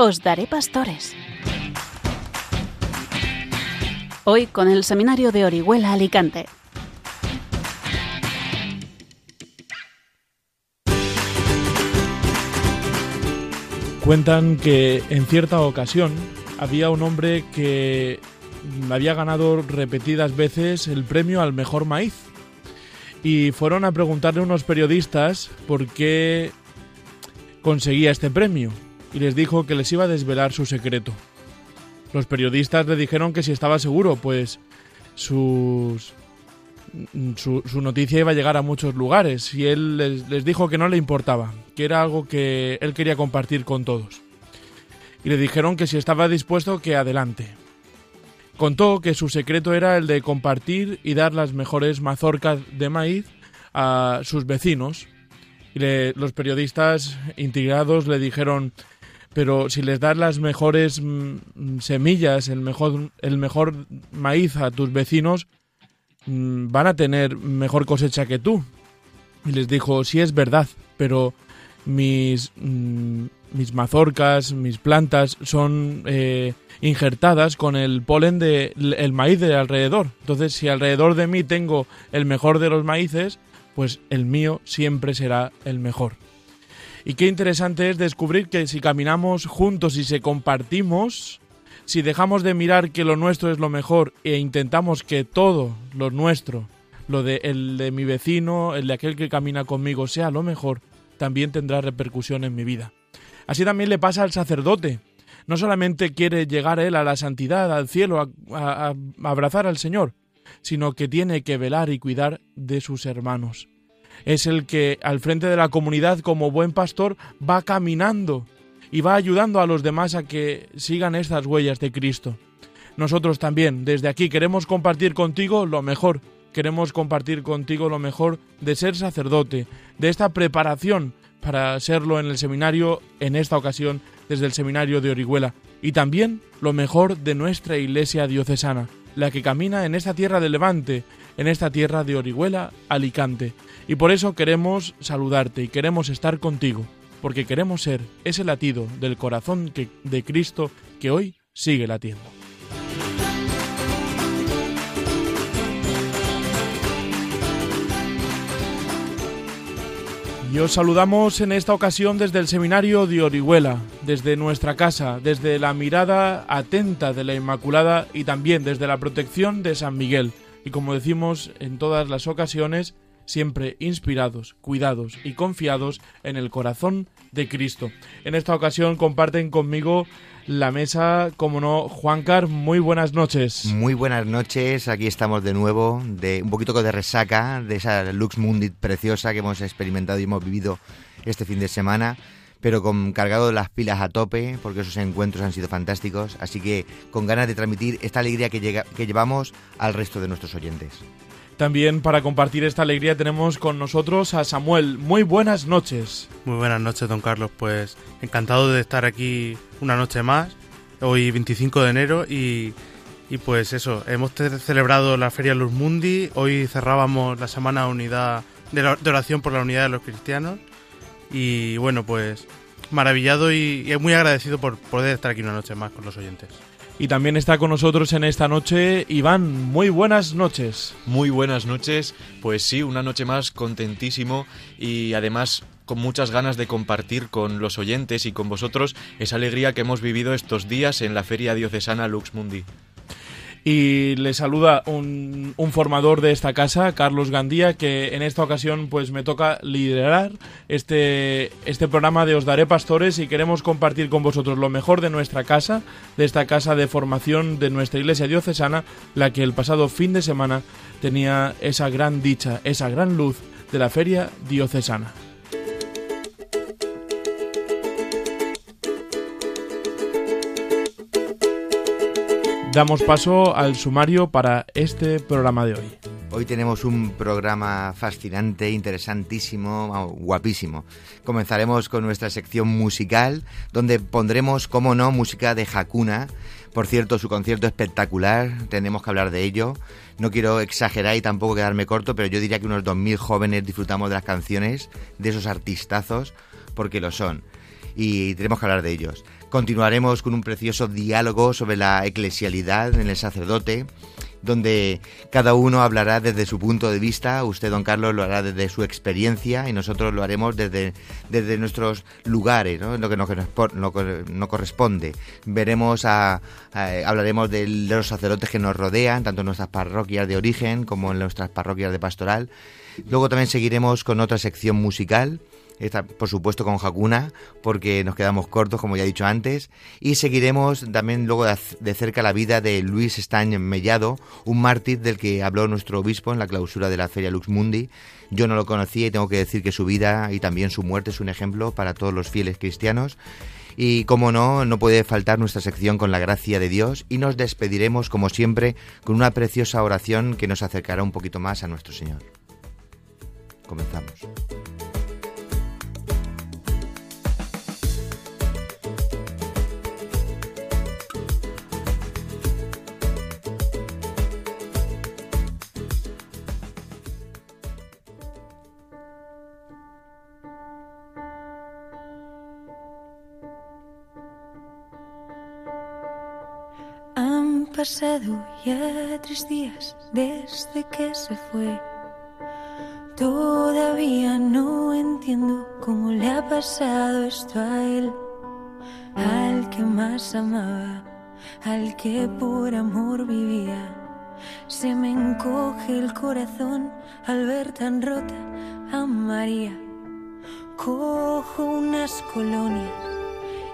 Os daré pastores. Hoy con el Seminario de Orihuela Alicante. Cuentan que en cierta ocasión había un hombre que había ganado repetidas veces el premio al mejor maíz. Y fueron a preguntarle unos periodistas por qué conseguía este premio. Y les dijo que les iba a desvelar su secreto. Los periodistas le dijeron que si estaba seguro, pues sus, su, noticia iba a llegar a muchos lugares. Y él les, les dijo que no le importaba, que era algo que él quería compartir con todos. Y le dijeron que si estaba dispuesto, que adelante. Contó que su secreto era el de compartir y dar las mejores mazorcas de maíz a sus vecinos. Y los periodistas integrados le dijeron, pero si les das las mejores mm, semillas, el mejor, el mejor maíz a tus vecinos, mm, van a tener mejor cosecha que tú. Y les dijo, sí es verdad, pero mis, mm, mis mazorcas, mis plantas son eh, injertadas con el polen del el maíz de alrededor. Entonces, si alrededor de mí tengo el mejor de los maíces, pues el mío siempre será el mejor. Y qué interesante es descubrir que si caminamos juntos y se compartimos, si dejamos de mirar que lo nuestro es lo mejor e intentamos que todo lo nuestro, lo de el de mi vecino, el de aquel que camina conmigo sea lo mejor, también tendrá repercusión en mi vida. Así también le pasa al sacerdote. No solamente quiere llegar él a la santidad, al cielo, a, abrazar al Señor, sino que tiene que velar y cuidar de sus hermanos. Es el que al frente de la comunidad como buen pastor va caminando y va ayudando a los demás a que sigan estas huellas de Cristo. Nosotros también, desde aquí, queremos compartir contigo lo mejor, queremos compartir contigo lo mejor de ser sacerdote, de esta preparación para serlo en el seminario, en esta ocasión desde el seminario de Orihuela, y también lo mejor de nuestra iglesia diocesana, la que camina en esta tierra de Levante, en esta tierra de Orihuela, Alicante. Y por eso queremos saludarte y queremos estar contigo, porque queremos ser ese latido del corazón de Cristo que hoy sigue latiendo. Y os saludamos en esta ocasión desde el Seminario de Orihuela, desde nuestra casa, desde la mirada atenta de la Inmaculada y también desde la protección de San Miguel. Y como decimos en todas las ocasiones, siempre inspirados, cuidados y confiados en el corazón de Cristo. En esta ocasión comparten conmigo la mesa, como no, Juancar, muy buenas noches. Muy buenas noches, aquí estamos de nuevo, de un poquito de resaca, de esa Lux Mundi preciosa que hemos experimentado y hemos vivido este fin de semana, pero con cargado las pilas a tope, porque esos encuentros han sido fantásticos, así que con ganas de transmitir esta alegría que, llega, que llevamos al resto de nuestros oyentes. También para compartir esta alegría tenemos con nosotros a Samuel. Muy buenas noches. Muy buenas noches, don Carlos. Pues encantado de estar aquí una noche más, hoy 25 de enero y, pues eso, hemos celebrado la Feria Luz Mundi, hoy cerrábamos la Semana Unidad de, Oración por la Unidad de los Cristianos y bueno, pues maravillado y, y muy agradecido por poder estar aquí una noche más con los oyentes. Y también está con nosotros en esta noche Iván. Muy buenas noches. Muy buenas noches. Pues sí, una noche más contentísimo y además con muchas ganas de compartir con los oyentes y con vosotros esa alegría que hemos vivido estos días en la Feria Diocesana Lux Mundi y le saluda un, formador de esta casa, Carlos Gandía, que en esta ocasión pues me toca liderar este, este programa de Os Daré Pastores y queremos compartir con vosotros lo mejor de nuestra casa, de esta casa de formación de nuestra iglesia diocesana, la que el pasado fin de semana tenía esa gran dicha, esa gran luz de la feria diocesana. Damos paso al sumario para este programa de hoy. Hoy tenemos un programa fascinante, interesantísimo, guapísimo. Comenzaremos con nuestra sección musical, donde pondremos, como no, música de Hakuna. Por cierto, su concierto espectacular, tenemos que hablar de ello. No quiero exagerar y tampoco quedarme corto, pero yo diría que unos 2.000 jóvenes disfrutamos de las canciones de esos artistazos, porque lo son. Y tenemos que hablar de ellos. Continuaremos con un precioso diálogo sobre la eclesialidad en el sacerdote, donde cada uno hablará desde su punto de vista, usted, don Carlos, lo hará desde su experiencia y nosotros lo haremos desde, desde nuestros lugares, ¿no? lo que nos, no corresponde. Veremos a, hablaremos de, los sacerdotes que nos rodean, tanto en nuestras parroquias de origen como en nuestras parroquias de pastoral. Luego también seguiremos con otra sección musical por supuesto con Hakuna, porque nos quedamos cortos, como ya he dicho antes, y seguiremos también luego de cerca la vida de Luis Estañ Mellado, un mártir del que habló nuestro obispo en la clausura de la Feria Lux Mundi. Yo no lo conocía y tengo que decir que su vida y también su muerte es un ejemplo para todos los fieles cristianos. Y como no, no puede faltar nuestra sección con la gracia de Dios y nos despediremos como siempre con una preciosa oración que nos acercará un poquito más a nuestro Señor. Comenzamos. Pasado ya tres días desde que se fue. Todavía no entiendo cómo le ha pasado esto a él, al que más amaba, al que por amor vivía. Se me encoge el corazón al ver tan rota a María. Cojo unas colonias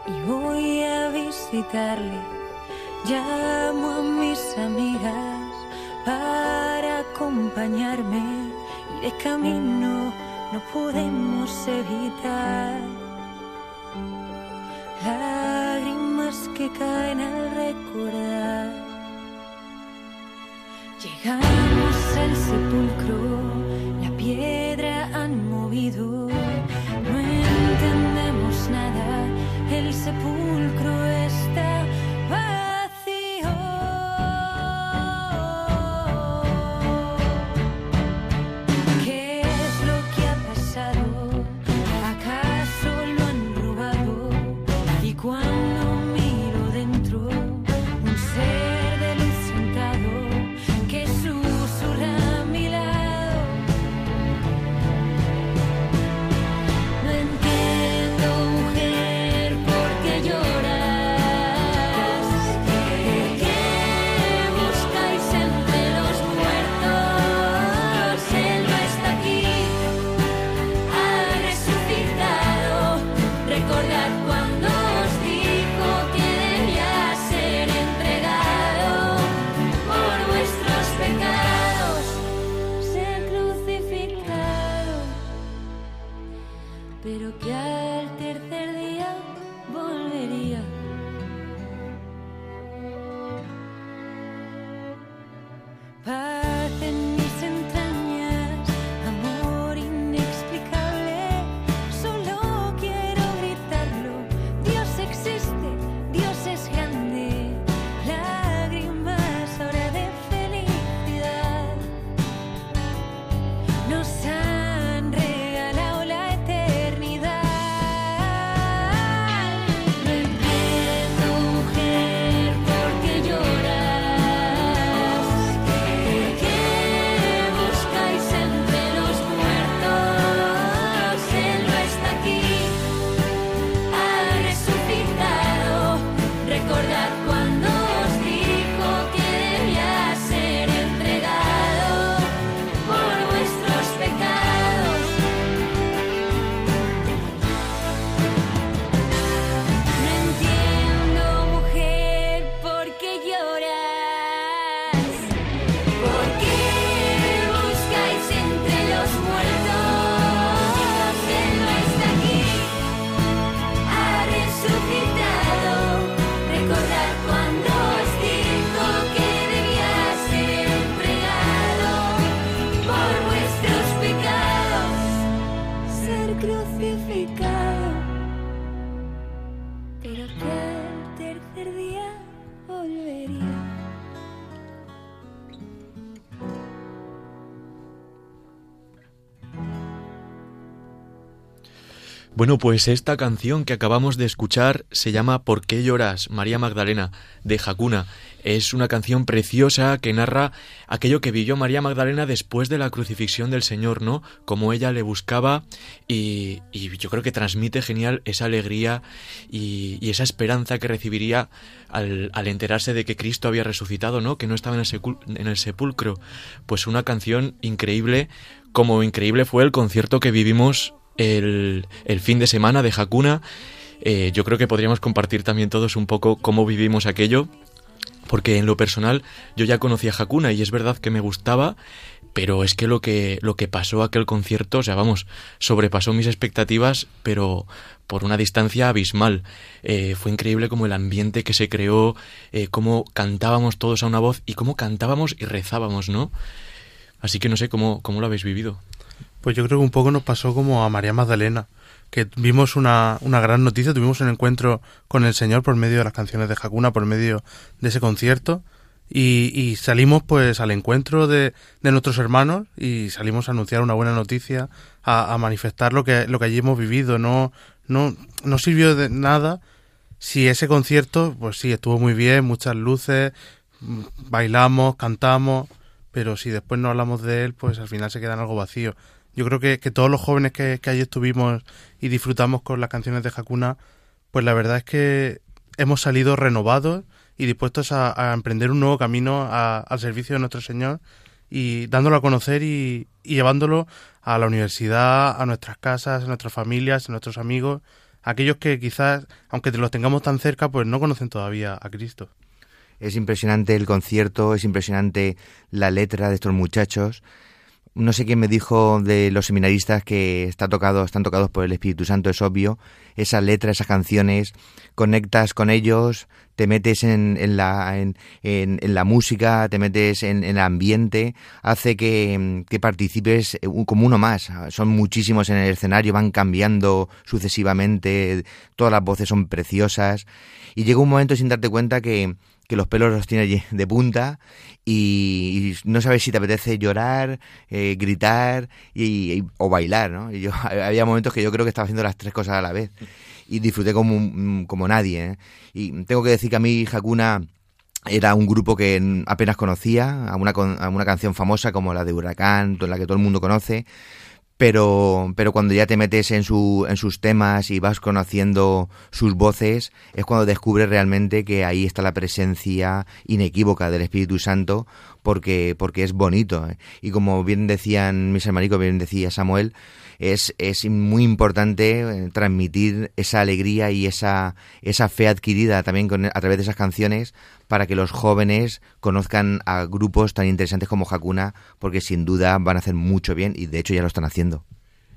y voy a visitarle Llamo a mis amigas para acompañarme y de camino no podemos evitar lágrimas que caen al recordar. Llegamos al sepulcro, la piedra han movido, no entendemos nada, el sepulcro Bueno, pues esta canción que acabamos de escuchar se llama ¿Por qué lloras? María Magdalena, de Hakuna. Es una canción preciosa que narra aquello que vivió María Magdalena después de la crucifixión del Señor, ¿no? Como ella le buscaba y, yo creo que transmite genial esa alegría y, esa esperanza que recibiría al, enterarse de que Cristo había resucitado, ¿no? Que no estaba en el, en el sepulcro. Pues una canción increíble, como increíble fue el concierto que vivimos el, fin de semana de Hakuna. Eh, yo creo que podríamos compartir también todos un poco cómo vivimos aquello, porque en lo personal yo ya conocía Hakuna y es verdad que me gustaba, pero es que lo que, lo que pasó aquel concierto, o sea, vamos, sobrepasó mis expectativas, pero por una distancia abismal. Eh, fue increíble como el ambiente que se creó, eh, cómo cantábamos todos a una voz y cómo cantábamos y rezábamos, ¿no? Así que no sé cómo, cómo lo habéis vivido. Pues yo creo que un poco nos pasó como a María Magdalena, que vimos una, una gran noticia, tuvimos un encuentro con el Señor por medio de las canciones de Hakuna, por medio de ese concierto, y, salimos pues al encuentro de, de, nuestros hermanos y salimos a anunciar una buena noticia, a, manifestar lo que, lo que allí hemos vivido. No, no, no sirvió de nada si ese concierto, pues sí, estuvo muy bien, muchas luces, bailamos, cantamos, pero si después no hablamos de él, pues al final se queda algo vacío. Yo creo que, que todos los jóvenes que, que allí estuvimos y disfrutamos con las canciones de Hakuna, pues la verdad es que hemos salido renovados y dispuestos a, emprender un nuevo camino al servicio de nuestro Señor y dándolo a conocer y, llevándolo a la universidad, a nuestras casas, a nuestras familias, a nuestros amigos, aquellos que quizás, aunque los tengamos tan cerca, pues no conocen todavía a Cristo. Es impresionante el concierto, es impresionante la letra de estos muchachos no sé quién me dijo de los seminaristas que está tocado, están tocados por el Espíritu Santo, es obvio. Esa letra, esas canciones, conectas con ellos, te metes en, en la, en, en, la música, te metes en, el ambiente, hace que, que, participes como uno más. Son muchísimos en el escenario, van cambiando sucesivamente, todas las voces son preciosas. Y llega un momento sin darte cuenta que, que los pelos los tiene de punta y, no sabes si te apetece llorar, eh, gritar y, o bailar, ¿no? Y yo, había momentos que yo creo que estaba haciendo las tres cosas a la vez y disfruté como, como nadie. ¿eh? Y tengo que decir que a mí Hakuna era un grupo que apenas conocía, a una, a una canción famosa como la de Huracán, la que todo el mundo conoce, pero, pero cuando ya te metes en, su, en sus temas y vas conociendo sus voces, es cuando descubres realmente que ahí está la presencia inequívoca del Espíritu Santo, porque, porque es bonito. ¿eh? Y como bien decían mis hermanicos, bien decía Samuel, es, es muy importante eh, transmitir esa alegría y esa, esa fe adquirida también a través de esas canciones para que los jóvenes conozcan a grupos tan interesantes como Hakuna, porque sin duda van a hacer mucho bien y de hecho ya lo están haciendo.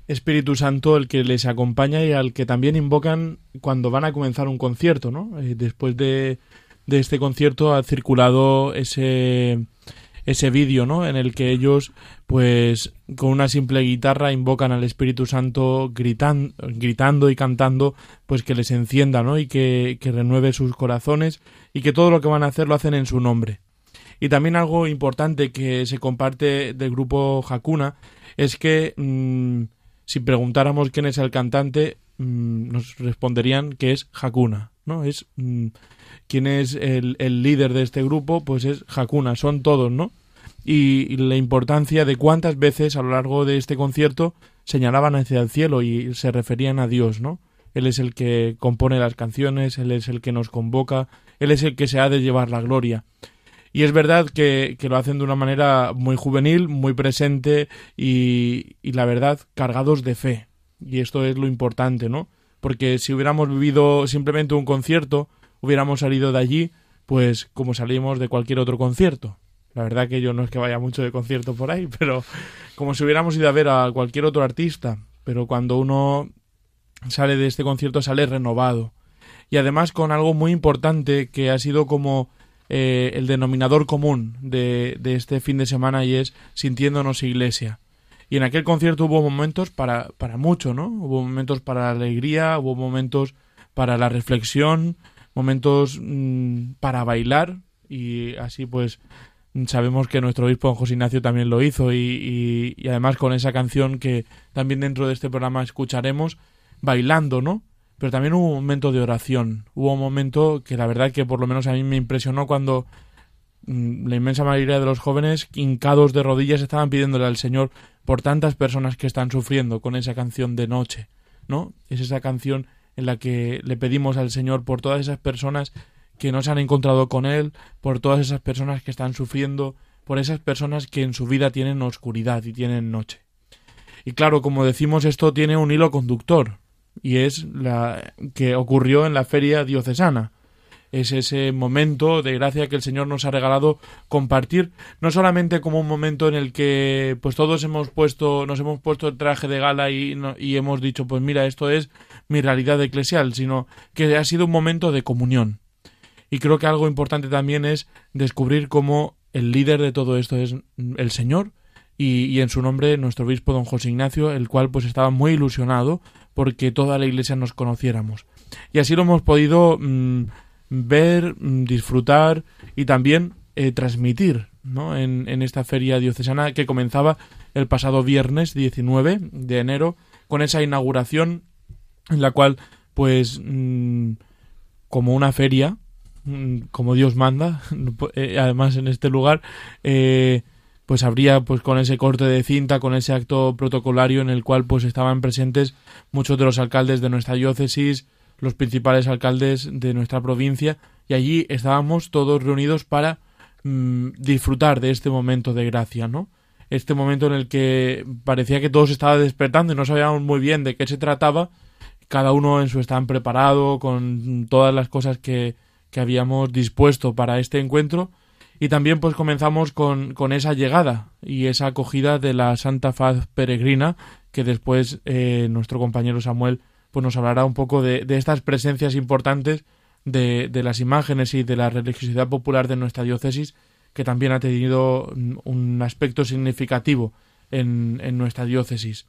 Espíritu Santo el que les acompaña y al que también invocan cuando van a comenzar un concierto, ¿no? Eh, después de, de este concierto ha circulado ese ese vídeo, ¿no? En el que ellos, pues, con una simple guitarra invocan al Espíritu Santo gritan, gritando y cantando, pues que les encienda, ¿no? Y que, que renueve sus corazones y que todo lo que van a hacer lo hacen en su nombre. Y también algo importante que se comparte del grupo Hakuna es que mm, si preguntáramos quién es el cantante, mm, nos responderían que es Hakuna, ¿no? Es mm, quién es el, el, líder de este grupo, pues es Hakuna, son todos, ¿no? Y, la importancia de cuántas veces a lo largo de este concierto señalaban hacia el cielo y se referían a Dios, ¿no? Él es el que compone las canciones, Él es el que nos convoca, Él es el que se ha de llevar la gloria. Y es verdad que, que lo hacen de una manera muy juvenil, muy presente y, y la verdad cargados de fe. Y esto es lo importante, ¿no? Porque si hubiéramos vivido simplemente un concierto, hubiéramos salido de allí, pues como salimos de cualquier otro concierto. La verdad que yo no es que vaya mucho de concierto por ahí, pero como si hubiéramos ido a ver a cualquier otro artista. Pero cuando uno sale de este concierto sale renovado. Y además con algo muy importante que ha sido como eh, el denominador común de, de este fin de semana y es sintiéndonos iglesia. Y en aquel concierto hubo momentos para, para mucho, ¿no? Hubo momentos para la alegría, hubo momentos para la reflexión, momentos mm, para bailar y así pues sabemos que nuestro obispo José Ignacio también lo hizo y, además con esa canción que también dentro de este programa escucharemos bailando, ¿no? Pero también hubo un momento de oración, hubo un momento que la verdad que por lo menos a mí me impresionó cuando mm, la inmensa mayoría de los jóvenes hincados de rodillas estaban pidiéndole al Señor por tantas personas que están sufriendo con esa canción de noche, ¿no? Es esa canción en la que le pedimos al Señor por todas esas personas que no se han encontrado con Él, por todas esas personas que están sufriendo, por esas personas que en su vida tienen oscuridad y tienen noche. Y claro, como decimos, esto tiene un hilo conductor, y es la que ocurrió en la feria diocesana. Es ese momento de gracia que el Señor nos ha regalado compartir, no solamente como un momento en el que pues todos hemos puesto, nos hemos puesto el traje de gala y, y hemos dicho, pues mira, esto es mi realidad eclesial, sino que ha sido un momento de comunión, y creo que algo importante también es descubrir cómo el líder de todo esto es el Señor y, en su nombre nuestro obispo don José Ignacio, el cual pues estaba muy ilusionado porque toda la iglesia nos conociéramos. Y así lo hemos podido mm, ver, mm, disfrutar y también eh, transmitir ¿no? en, en esta feria diocesana que comenzaba el pasado viernes 19 de enero con esa inauguración en la cual pues mm, como una feria como Dios manda, eh, además en este lugar, eh, pues habría pues con ese corte de cinta, con ese acto protocolario en el cual pues estaban presentes muchos de los alcaldes de nuestra diócesis, los principales alcaldes de nuestra provincia, y allí estábamos todos reunidos para mm, disfrutar de este momento de gracia, ¿no? Este momento en el que parecía que todo se estaba despertando y no sabíamos muy bien de qué se trataba, cada uno en su stand preparado, con todas las cosas que, que habíamos dispuesto para este encuentro. Y también pues comenzamos con, con esa llegada y esa acogida de la Santa Faz peregrina que después eh, nuestro compañero Samuel pues nos hablará un poco de, de estas presencias importantes de, de, las imágenes y de la religiosidad popular de nuestra diócesis que también ha tenido un aspecto significativo en, en nuestra diócesis.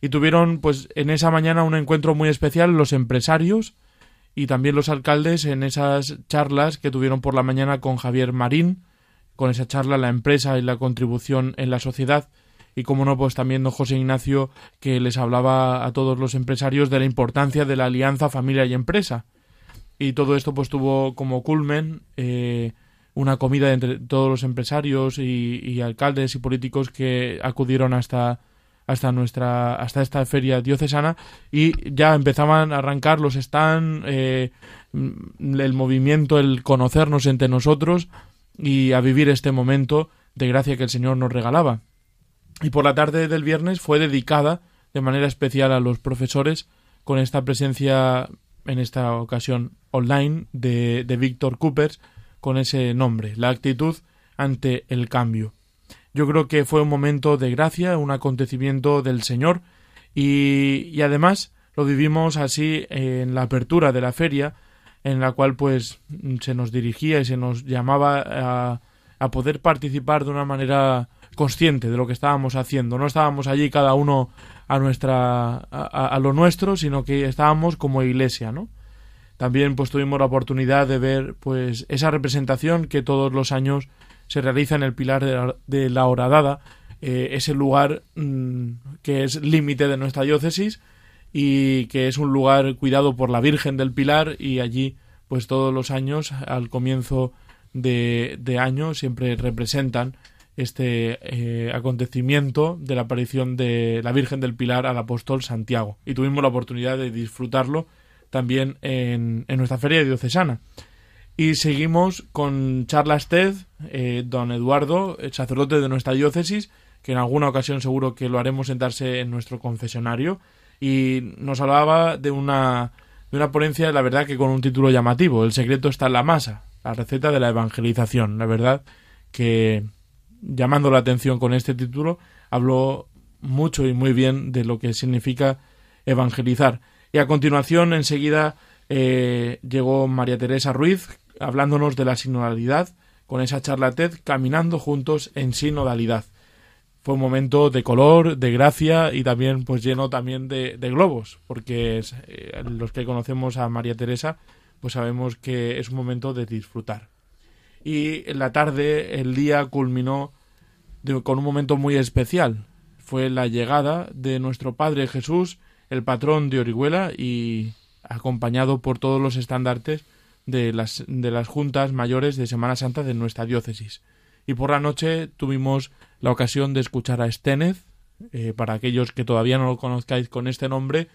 Y tuvieron pues en esa mañana un encuentro muy especial los empresarios y también los alcaldes en esas charlas que tuvieron por la mañana con Javier Marín, con esa charla la empresa y la contribución en la sociedad, y como no, pues también don José Ignacio que les hablaba a todos los empresarios de la importancia de la alianza familia y empresa. Y todo esto pues tuvo como culmen eh, una comida entre todos los empresarios y, y alcaldes y políticos que acudieron hasta hasta nuestra hasta esta feria diocesana y ya empezaban a arrancar los están eh, el movimiento el conocernos entre nosotros y a vivir este momento de gracia que el Señor nos regalaba. Y por la tarde del viernes fue dedicada de manera especial a los profesores con esta presencia en esta ocasión online de, de Víctor Coopers con ese nombre la actitud ante el cambio yo creo que fue un momento de gracia, un acontecimiento del Señor y, y además lo vivimos así en la apertura de la feria en la cual pues se nos dirigía y se nos llamaba a, a poder participar de una manera consciente de lo que estábamos haciendo. No estábamos allí cada uno a nuestra a, a, lo nuestro, sino que estábamos como iglesia, ¿no? También pues tuvimos la oportunidad de ver pues esa representación que todos los años se realiza en el Pilar de la, Horadada, eh, ese lugar mm, que es límite de nuestra diócesis y que es un lugar cuidado por la Virgen del Pilar y allí pues todos los años al comienzo de, año siempre representan este eh, acontecimiento de la aparición de la Virgen del Pilar al apóstol Santiago y tuvimos la oportunidad de disfrutarlo también en, en nuestra feria diocesana. Y seguimos con Charlas Ted, eh, don Eduardo, el sacerdote de nuestra diócesis, que en alguna ocasión seguro que lo haremos sentarse en nuestro confesionario, y nos hablaba de una, de una ponencia, la verdad que con un título llamativo, El secreto está en la masa, la receta de la evangelización. La verdad que, llamando la atención con este título, habló mucho y muy bien de lo que significa evangelizar. Y a continuación, enseguida, eh, llegó María Teresa Ruiz, hablándonos de la sinodalidad con esa charla TED caminando juntos en sinodalidad. Fue un momento de color, de gracia y también pues lleno también de, de globos, porque eh, los que conocemos a María Teresa pues sabemos que es un momento de disfrutar. Y en la tarde el día culminó con un momento muy especial. Fue la llegada de nuestro Padre Jesús el patrón de Orihuela y acompañado por todos los estandartes de las, de las juntas mayores de Semana Santa de nuestra diócesis. Y por la noche tuvimos la ocasión de escuchar a Esténez, eh, para aquellos que todavía no lo conozcáis con este nombre,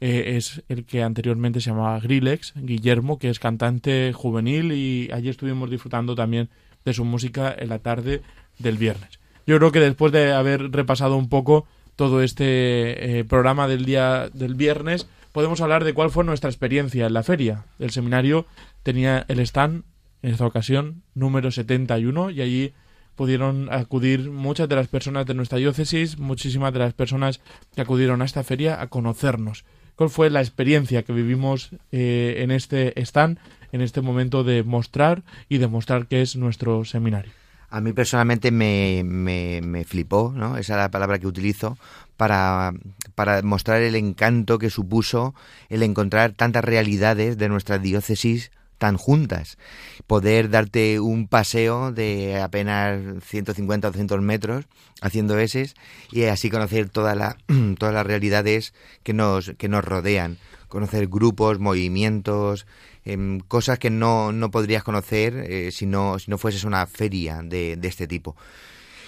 eh, es el que anteriormente se llamaba Grillex, Guillermo, que es cantante juvenil y allí estuvimos disfrutando también de su música en la tarde del viernes. Yo creo que después de haber repasado un poco todo este eh, programa del día del viernes, podemos hablar de cuál fue nuestra experiencia en la feria. El seminario tenía el stand, en esta ocasión, número 71, y allí pudieron acudir muchas de las personas de nuestra diócesis, muchísimas de las personas que acudieron a esta feria a conocernos. ¿Cuál fue la experiencia que vivimos eh, en este stand, en este momento de mostrar y demostrar que es nuestro seminario? A mí personalmente me, me, flipó, ¿no? Esa es la palabra que utilizo para, para mostrar el encanto que supuso el encontrar tantas realidades de nuestra diócesis tan juntas. Poder darte un paseo de apenas 150 o 200 metros haciendo eses y así conocer toda la, todas las realidades que nos, que nos rodean. Conocer grupos, movimientos, em, cosas que no, no podrías conocer eh, si, no, si no fueses una feria de, de este tipo.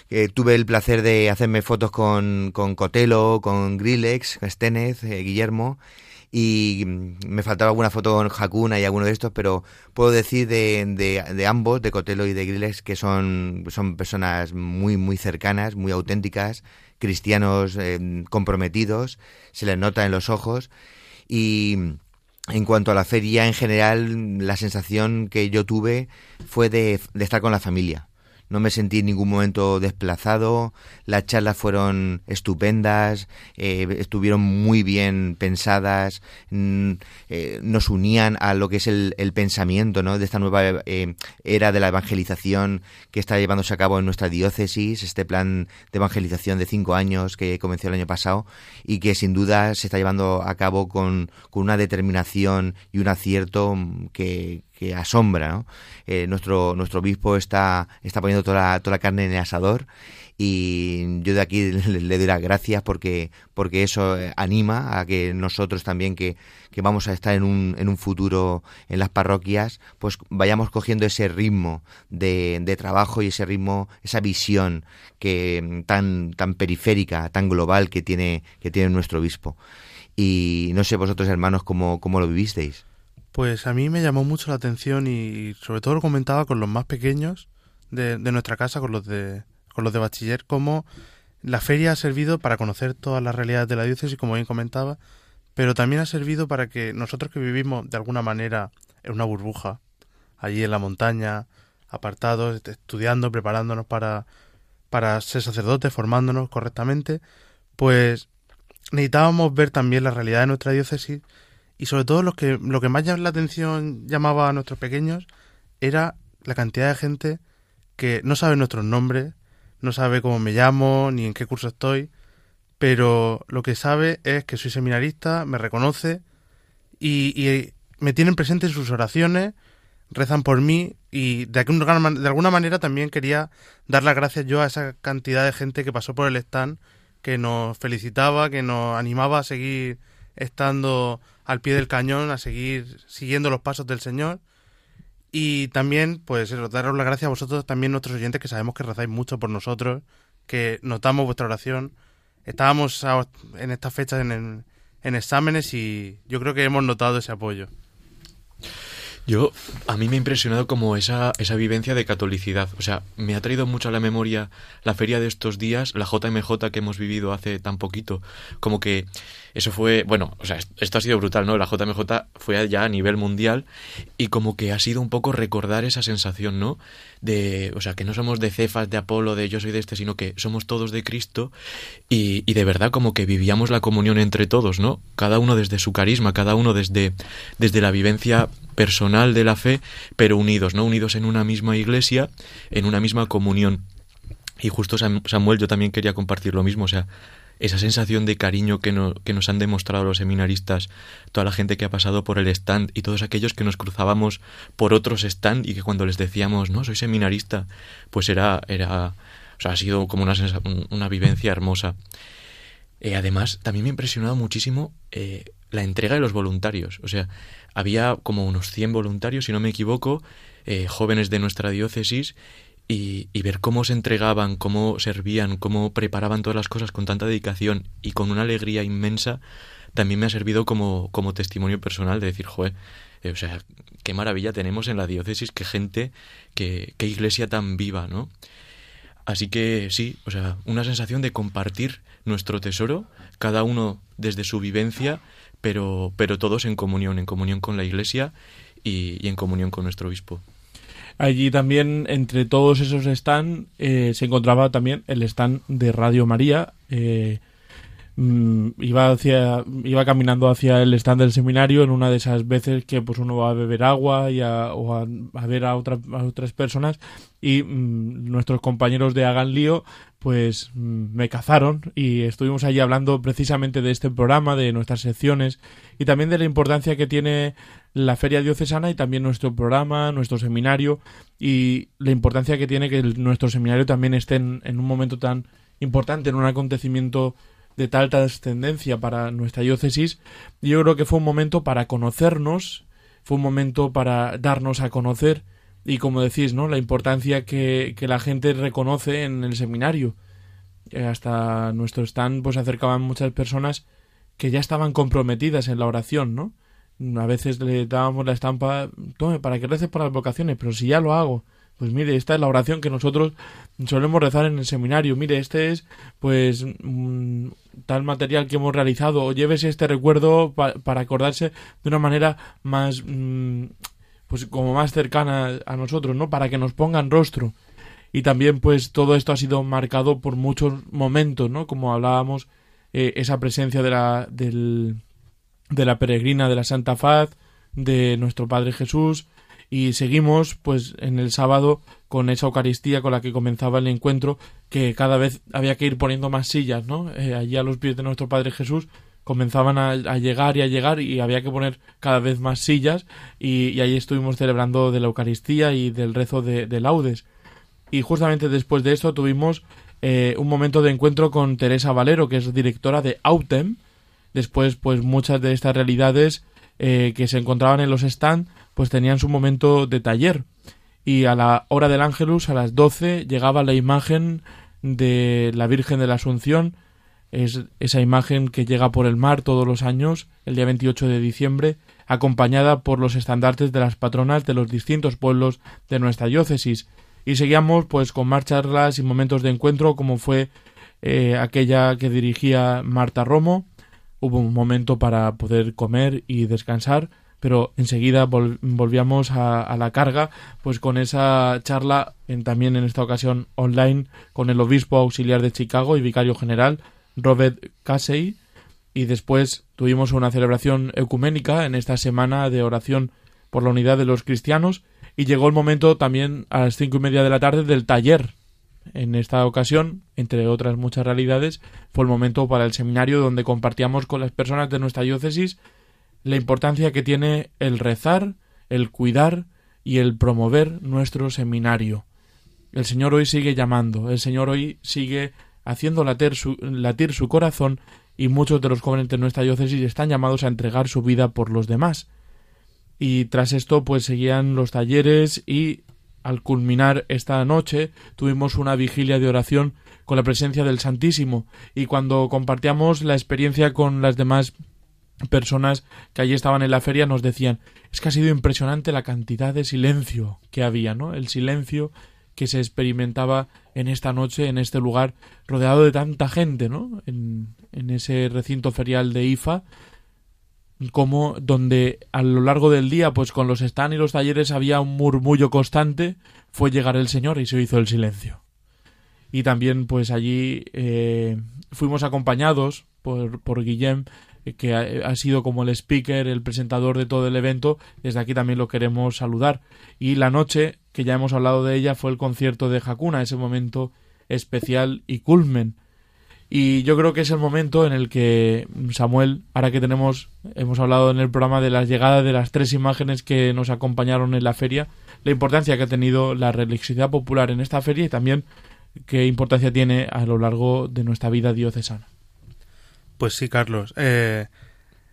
Eh, tuve el placer de hacerme fotos con, con Cotelo, con Grillex, Stenez, eh, Guillermo, y me faltaba alguna foto con Hakuna y alguno de estos, pero puedo decir de, de, ambos, de Cotelo y de Grillex, que son, son personas muy, muy cercanas, muy auténticas, cristianos eh, comprometidos, se les nota en los ojos y en cuanto a la feria en general, la sensación que yo tuve fue de, estar con la familia no me sentí en ningún momento desplazado, las charlas fueron estupendas, eh, estuvieron muy bien pensadas, mm, eh, nos unían a lo que es el, pensamiento ¿no? de esta nueva eh, era de la evangelización que está llevándose a cabo en nuestra diócesis, este plan de evangelización de cinco años que comenzó el año pasado y que sin duda se está llevando a cabo con, con una determinación y un acierto que, que asombra, ¿no? Eh, nuestro, nuestro obispo está, está poniendo toda la, toda la carne en el asador y yo de aquí le, doy las gracias porque, porque eso eh, anima a que nosotros también que, que vamos a estar en un, en un futuro en las parroquias, pues vayamos cogiendo ese ritmo de, de trabajo y ese ritmo, esa visión que tan, tan periférica, tan global que tiene, que tiene nuestro obispo. Y no sé vosotros hermanos cómo, cómo lo vivisteis. Pues a mí me llamó mucho la atención y sobre todo lo comentaba con los más pequeños de, nuestra casa, con los de, con los de bachiller, cómo la feria ha servido para conocer todas las realidades de la diócesis, como bien comentaba, pero también ha servido para que nosotros que vivimos de alguna manera en una burbuja, allí en la montaña, apartados, estudiando, preparándonos para, para ser sacerdotes, formándonos correctamente, pues necesitábamos ver también la realidad de nuestra diócesis y sobre todo lo que, lo que más la atención llamaba a nuestros pequeños era la cantidad de gente que no sabe nuestros nombres, no sabe cómo me llamo, ni en qué curso estoy, pero lo que sabe es que soy seminarista, me reconoce y, me tienen presente en sus oraciones, rezan por mí y de, de alguna manera también quería dar las gracias yo a esa cantidad de gente que pasó por el stand, que nos felicitaba, que nos animaba a seguir estando al pie del cañón, a seguir siguiendo los pasos del Señor. Y también, pues, daros las gracias a vosotros, también nuestros oyentes, que sabemos que rezáis mucho por nosotros, que notamos vuestra oración. Estábamos en estas fechas en, en exámenes y yo creo que hemos notado ese apoyo. Yo, a mí me ha impresionado como esa, esa vivencia de catolicidad. O sea, me ha traído mucho a la memoria la feria de estos días, la JMJ que hemos vivido hace tan poquito. Como que eso fue, bueno, o sea, esto ha sido brutal, ¿no? La JMJ fue ya a nivel mundial y como que ha sido un poco recordar esa sensación, ¿no? De, o sea, que no somos de Cefas, de Apolo, de yo soy de este, sino que somos todos de Cristo y, y de verdad como que vivíamos la comunión entre todos, ¿no? Cada uno desde su carisma, cada uno desde, desde la vivencia personal de la fe, pero unidos, ¿no? Unidos en una misma iglesia, en una misma comunión. Y justo Samuel, yo también quería compartir lo mismo, o sea, esa sensación de cariño que, que nos han demostrado los seminaristas, toda la gente que ha pasado por el stand y todos aquellos que nos cruzábamos por otros stand y que cuando les decíamos, no, soy seminarista, pues era, era, o sea, ha sido como una, una vivencia hermosa. Eh, además, también me ha impresionado muchísimo eh, la entrega de los voluntarios. O sea, había como unos 100 voluntarios, si no me equivoco, eh, jóvenes de nuestra diócesis, y, y, ver cómo se entregaban, cómo servían, cómo preparaban todas las cosas con tanta dedicación y con una alegría inmensa, también me ha servido como, como testimonio personal de decir, joder, o sea, qué maravilla tenemos en la diócesis, qué gente, qué, qué iglesia tan viva, ¿no? Así que sí, o sea, una sensación de compartir nuestro tesoro, cada uno desde su vivencia, pero, pero todos en comunión, en comunión con la Iglesia y en comunión con nuestro obispo. Allí también, entre todos esos stands, eh, se encontraba también el stand de Radio María. Eh, mm, iba hacia iba caminando hacia el stand del seminario en una de esas veces que pues uno va a beber agua y a, o a, ver a, otra, a otras personas y mmm, nuestros compañeros de Hagan Lío pues mmm, me cazaron y estuvimos allí hablando precisamente de este programa, de nuestras secciones y también de la importancia que tiene la feria diocesana y también nuestro programa, nuestro seminario y la importancia que tiene que nuestro seminario también esté en, un momento tan importante, en un acontecimiento de tal trascendencia para nuestra diócesis. Yo creo que fue un momento para conocernos, fue un momento para darnos a conocer y como decís, ¿no? La importancia que, que la gente reconoce en el seminario. Eh, hasta nuestro stand pues acercaban muchas personas que ya estaban comprometidas en la oración, ¿no? A veces le dábamos la estampa, tome, para que reces por las vocaciones, pero si ya lo hago, pues mire, esta es la oración que nosotros solemos rezar en el seminario. Mire, este es, pues, mm, tal material que hemos realizado. O llévese este recuerdo pa para acordarse de una manera más, mm, pues, como más cercana a nosotros, ¿no? Para que nos pongan rostro. Y también, pues, todo esto ha sido marcado por muchos momentos, ¿no? Como hablábamos, eh, esa presencia de la, del, de la peregrina de la Santa Faz, de nuestro Padre Jesús, y seguimos pues en el sábado con esa Eucaristía con la que comenzaba el encuentro que cada vez había que ir poniendo más sillas, ¿no? Eh, allí a los pies de nuestro Padre Jesús comenzaban a, llegar y a llegar y había que poner cada vez más sillas y, y ahí estuvimos celebrando de la Eucaristía y del rezo de, de laudes. Y justamente después de esto tuvimos eh, un momento de encuentro con Teresa Valero, que es directora de Autem. Después, pues muchas de estas realidades eh, que se encontraban en los stands pues tenían su momento de taller. Y a la hora del Ángelus, a las 12, llegaba la imagen de la Virgen de la Asunción, es esa imagen que llega por el mar todos los años, el día 28 de diciembre, acompañada por los estandartes de las patronas de los distintos pueblos de nuestra diócesis. Y seguíamos pues con más charlas y momentos de encuentro, como fue eh, aquella que dirigía Marta Romo. Hubo un momento para poder comer y descansar pero enseguida vol volvíamos a, la carga, pues con esa charla, en, también en esta ocasión online, con el obispo auxiliar de Chicago y vicario general, Robert Casey, y después tuvimos una celebración ecuménica en esta semana de oración por la unidad de los cristianos, y llegó el momento también a las cinco y media de la tarde del taller. En esta ocasión, entre otras muchas realidades, fue el momento para el seminario donde compartíamos con las personas de nuestra diócesis la importancia que tiene el rezar, el cuidar y el promover nuestro seminario. El Señor hoy sigue llamando, el Señor hoy sigue haciendo latir su, latir su corazón y muchos de los jóvenes de nuestra diócesis están llamados a entregar su vida por los demás. Y tras esto pues seguían los talleres y al culminar esta noche tuvimos una vigilia de oración con la presencia del Santísimo y cuando compartíamos la experiencia con las demás personas que allí estaban en la feria nos decían es que ha sido impresionante la cantidad de silencio que había, ¿no? El silencio que se experimentaba en esta noche, en este lugar, rodeado de tanta gente, ¿no? En, en ese recinto ferial de IFA, como donde a lo largo del día, pues con los stands y los talleres había un murmullo constante, fue llegar el Señor y se hizo el silencio. Y también, pues allí eh, fuimos acompañados por, por Guillem que ha, ha, sido como el speaker, el presentador de todo el evento, desde aquí también lo queremos saludar. Y la noche, que ya hemos hablado de ella, fue el concierto de Hakuna, ese momento especial y culmen. Y yo creo que es el momento en el que Samuel, ahora que tenemos, hemos hablado en el programa de la llegada de las tres imágenes que nos acompañaron en la feria, la importancia que ha tenido la religiosidad popular en esta feria y también qué importancia tiene a lo largo de nuestra vida diocesana. Pues sí, Carlos. Eh,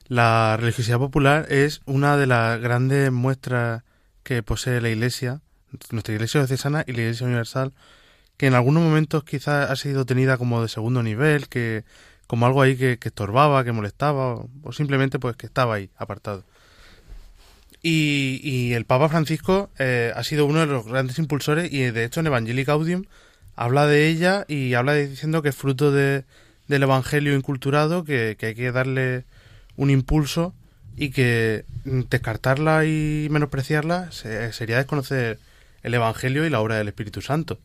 la religiosidad popular es una de las grandes muestras que posee la Iglesia, nuestra Iglesia diocesana y la Iglesia universal, que en algunos momentos quizás ha sido tenida como de segundo nivel, que como algo ahí que, estorbaba, que molestaba, o, simplemente pues que estaba ahí, apartado. Y, el Papa Francisco eh, ha sido uno de los grandes impulsores y de hecho en Evangelii Gaudium habla de ella y habla diciendo que es fruto de, del Evangelio inculturado, que, que hay que darle un impulso y que descartarla y menospreciarla sería desconocer el Evangelio y la obra del Espíritu Santo.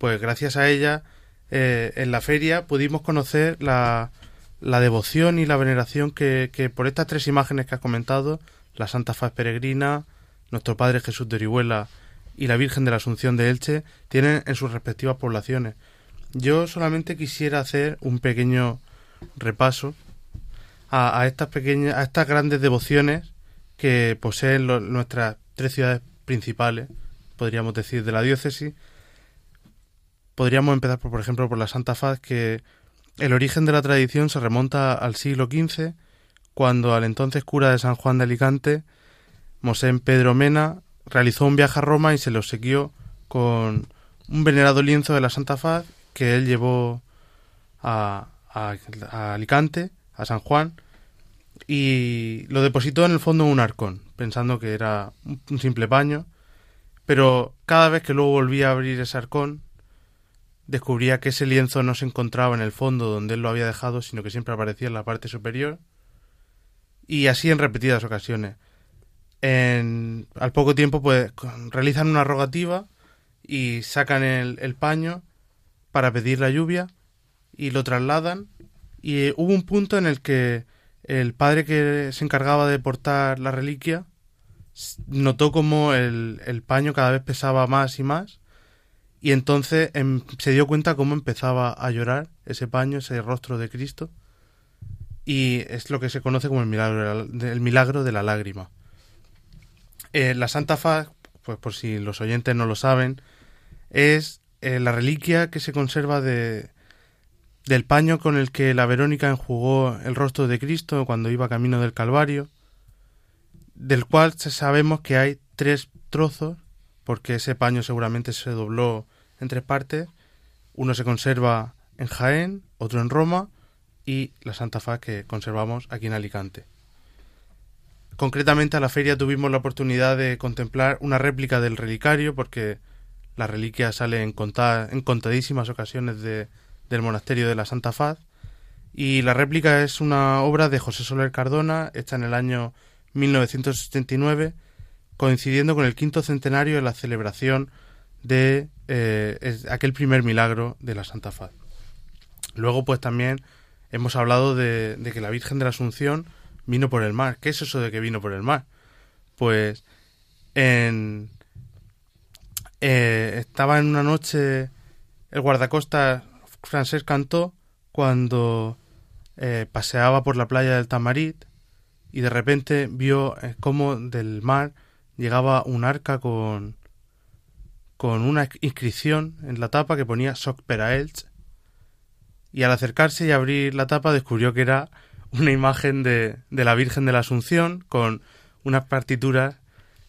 Pues gracias a ella, eh, en la feria pudimos conocer la, la devoción y la veneración que, que, por estas tres imágenes que has comentado, la Santa Faz Peregrina, nuestro Padre Jesús de Orihuela y la Virgen de la Asunción de Elche, tienen en sus respectivas poblaciones. Yo solamente quisiera hacer un pequeño repaso a, estas pequeñas, a estas grandes devociones que poseen nuestras tres ciudades principales, podríamos decir, de la diócesis. Podríamos empezar, por, por ejemplo, por la Santa Faz, que el origen de la tradición se remonta al siglo XV, cuando al entonces cura de San Juan de Alicante, Mosén Pedro Mena, realizó un viaje a Roma y se lo siguió con un venerado lienzo de la Santa Faz que él llevó a, a Alicante a San Juan y lo depositó en el fondo de un arcón, pensando que era un simple paño, pero cada vez que luego volvía a abrir ese arcón, descubría que ese lienzo no se encontraba en el fondo donde él lo había dejado, sino que siempre aparecía en la parte superior, y así en repetidas ocasiones. En, al poco tiempo, pues realizan una rogativa y sacan el, paño para pedir la lluvia y lo trasladan. Y eh, hubo un punto en el que el padre que se encargaba de portar la reliquia notó como el, el paño cada vez pesaba más y más y entonces em, se dio cuenta cómo empezaba a llorar ese paño, ese rostro de Cristo y es lo que se conoce como el milagro, el milagro de la lágrima. Eh, la Santa Faz, pues por si los oyentes no lo saben, es eh, la reliquia que se conserva de, del paño con el que la Verónica enjugó el rostro de Cristo cuando iba camino del Calvario, del cual sabemos que hay tres trozos, porque ese paño seguramente se dobló en tres partes. Uno se conserva en Jaén, otro en Roma y la Santa Faz que conservamos aquí en Alicante. Concretamente a la feria tuvimos la oportunidad de contemplar una réplica del relicario porque la reliquia sale en, en contadísimas ocasiones de, del monasterio de la Santa Faz. Y la réplica es una obra de José Soler Cardona, hecha en el año 1979, coincidiendo con el quinto centenario de la celebración de eh, aquel primer milagro de la Santa Faz. Luego, pues también hemos hablado de, que la Virgen de la Asunción vino por el mar. ¿Qué es eso de que vino por el mar? Pues en, eh, estaba en una noche el guardacosta francés cantó cuando eh, paseaba por la playa del Tamarit y de repente vio cómo del mar llegaba un arca con con una inscripción en la tapa que ponía Soc Elch y al acercarse y abrir la tapa descubrió que era una imagen de, de la Virgen de la Asunción con unas partituras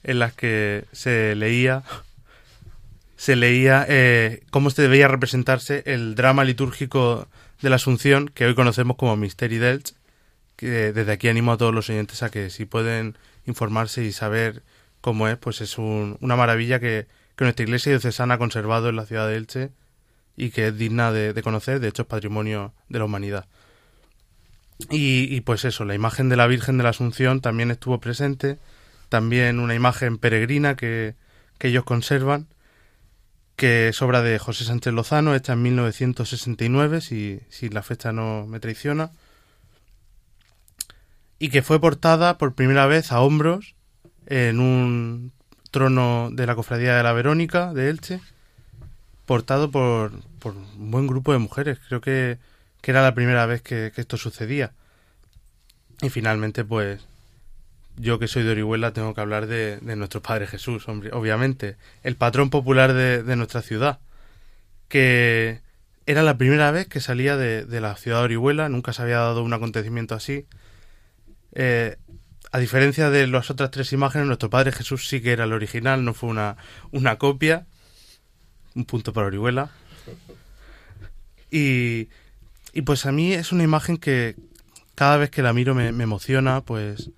en las que se leía se leía eh, cómo se debía representarse el drama litúrgico de la Asunción, que hoy conocemos como Misteri d'Elx, que desde aquí animo a todos los oyentes a que si pueden informarse y saber cómo es, pues es una maravilla que, nuestra iglesia diocesana ha conservado en la ciudad de Elche y que es digna de, conocer, de hecho es patrimonio de la humanidad. Y, y, pues eso, la imagen de la Virgen de la Asunción también estuvo presente, también una imagen peregrina que, que ellos conservan que es obra de José Sánchez Lozano, hecha en 1969, si, si la fecha no me traiciona, y que fue portada por primera vez a hombros en un trono de la Cofradía de la Verónica de Elche, portado por, por un buen grupo de mujeres. Creo que, que era la primera vez que, que esto sucedía. Y finalmente, pues, yo que soy de Orihuela tengo que hablar de, nuestro Padre Jesús, obviamente, el patrón popular de, nuestra ciudad, que era la primera vez que salía de, de la ciudad de Orihuela, nunca se había dado un acontecimiento así. Eh, a diferencia de las otras tres imágenes, nuestro Padre Jesús sí que era el original, no fue una, una copia. Un punto para Orihuela. Y, y pues a mí es una imagen que cada vez que la miro me, emociona, pues,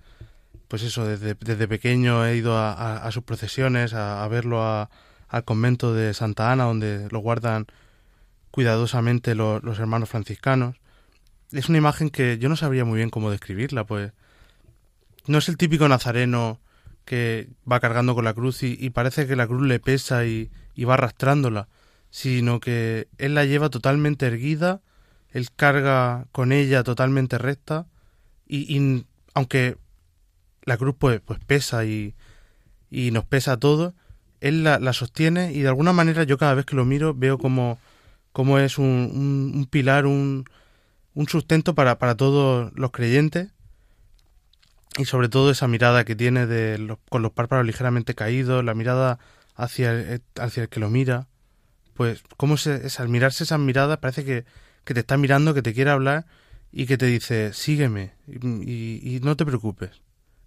pues eso, desde, desde pequeño he ido a, sus procesiones, a, verlo al convento de Santa Ana, donde lo guardan cuidadosamente lo- los hermanos franciscanos. Es una imagen que yo no sabría muy bien cómo describirla, pues no es el típico nazareno que va cargando con la cruz y, parece que la cruz le pesa y, y va arrastrándola, sino que él la lleva totalmente erguida, él carga con ella totalmente recta y, aunque la cruz pues, pues pesa y, nos pesa a todos, él la, sostiene y de alguna manera yo cada vez que lo miro veo como, como es un, un- un pilar, un, un sustento para, para todos los creyentes y sobre todo esa mirada que tiene de los- con los párpados ligeramente caídos, la mirada hacia el, hacia el que lo mira, pues cómo se, es, al mirarse esas miradas parece que, que te está mirando, que te quiere hablar y que te dice sígueme y, y- no te preocupes,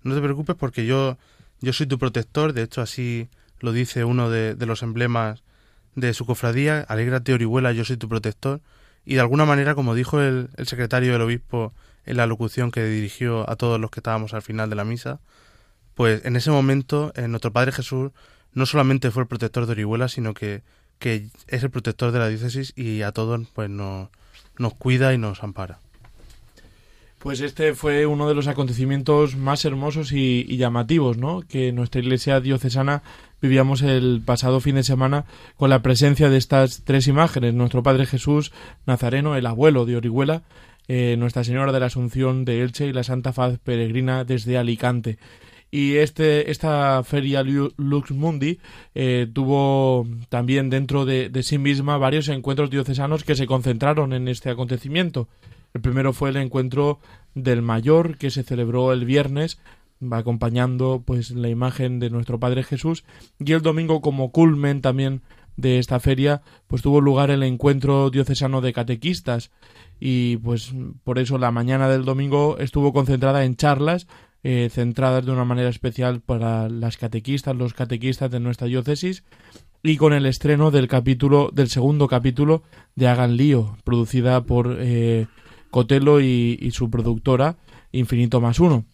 no te preocupes porque yo, yo soy tu protector, de hecho así lo dice uno de, de los emblemas de su cofradía, alégrate Orihuela, yo soy tu protector, y de alguna manera, como dijo el, el secretario del obispo en la locución que dirigió a todos los que estábamos al final de la misa, pues en ese momento eh, nuestro Padre Jesús no solamente fue el protector de Orihuela, sino que, que es el protector de la diócesis y a todos pues nos, nos cuida y nos ampara. Pues este fue uno de los acontecimientos más hermosos y, y llamativos, ¿no? Que nuestra iglesia diocesana vivíamos el pasado fin de semana con la presencia de estas tres imágenes: nuestro Padre Jesús Nazareno, el abuelo de Orihuela, eh, Nuestra Señora de la Asunción de Elche y la Santa Faz Peregrina desde Alicante. Y este, esta feria Lu- Lux Mundi eh, tuvo también dentro de, de sí misma varios encuentros diocesanos que se concentraron en este acontecimiento. El primero fue el encuentro del mayor que se celebró el viernes acompañando pues la imagen de nuestro Padre Jesús y el domingo como culmen también de esta feria pues tuvo lugar el encuentro diocesano de catequistas y pues por eso la mañana del domingo estuvo concentrada en charlas eh, centradas de una manera especial para las catequistas, los catequistas de nuestra diócesis y con el estreno del capítulo del segundo capítulo de Hagan Lío, producida por eh, Cotelo y, su productora Infinito más uno.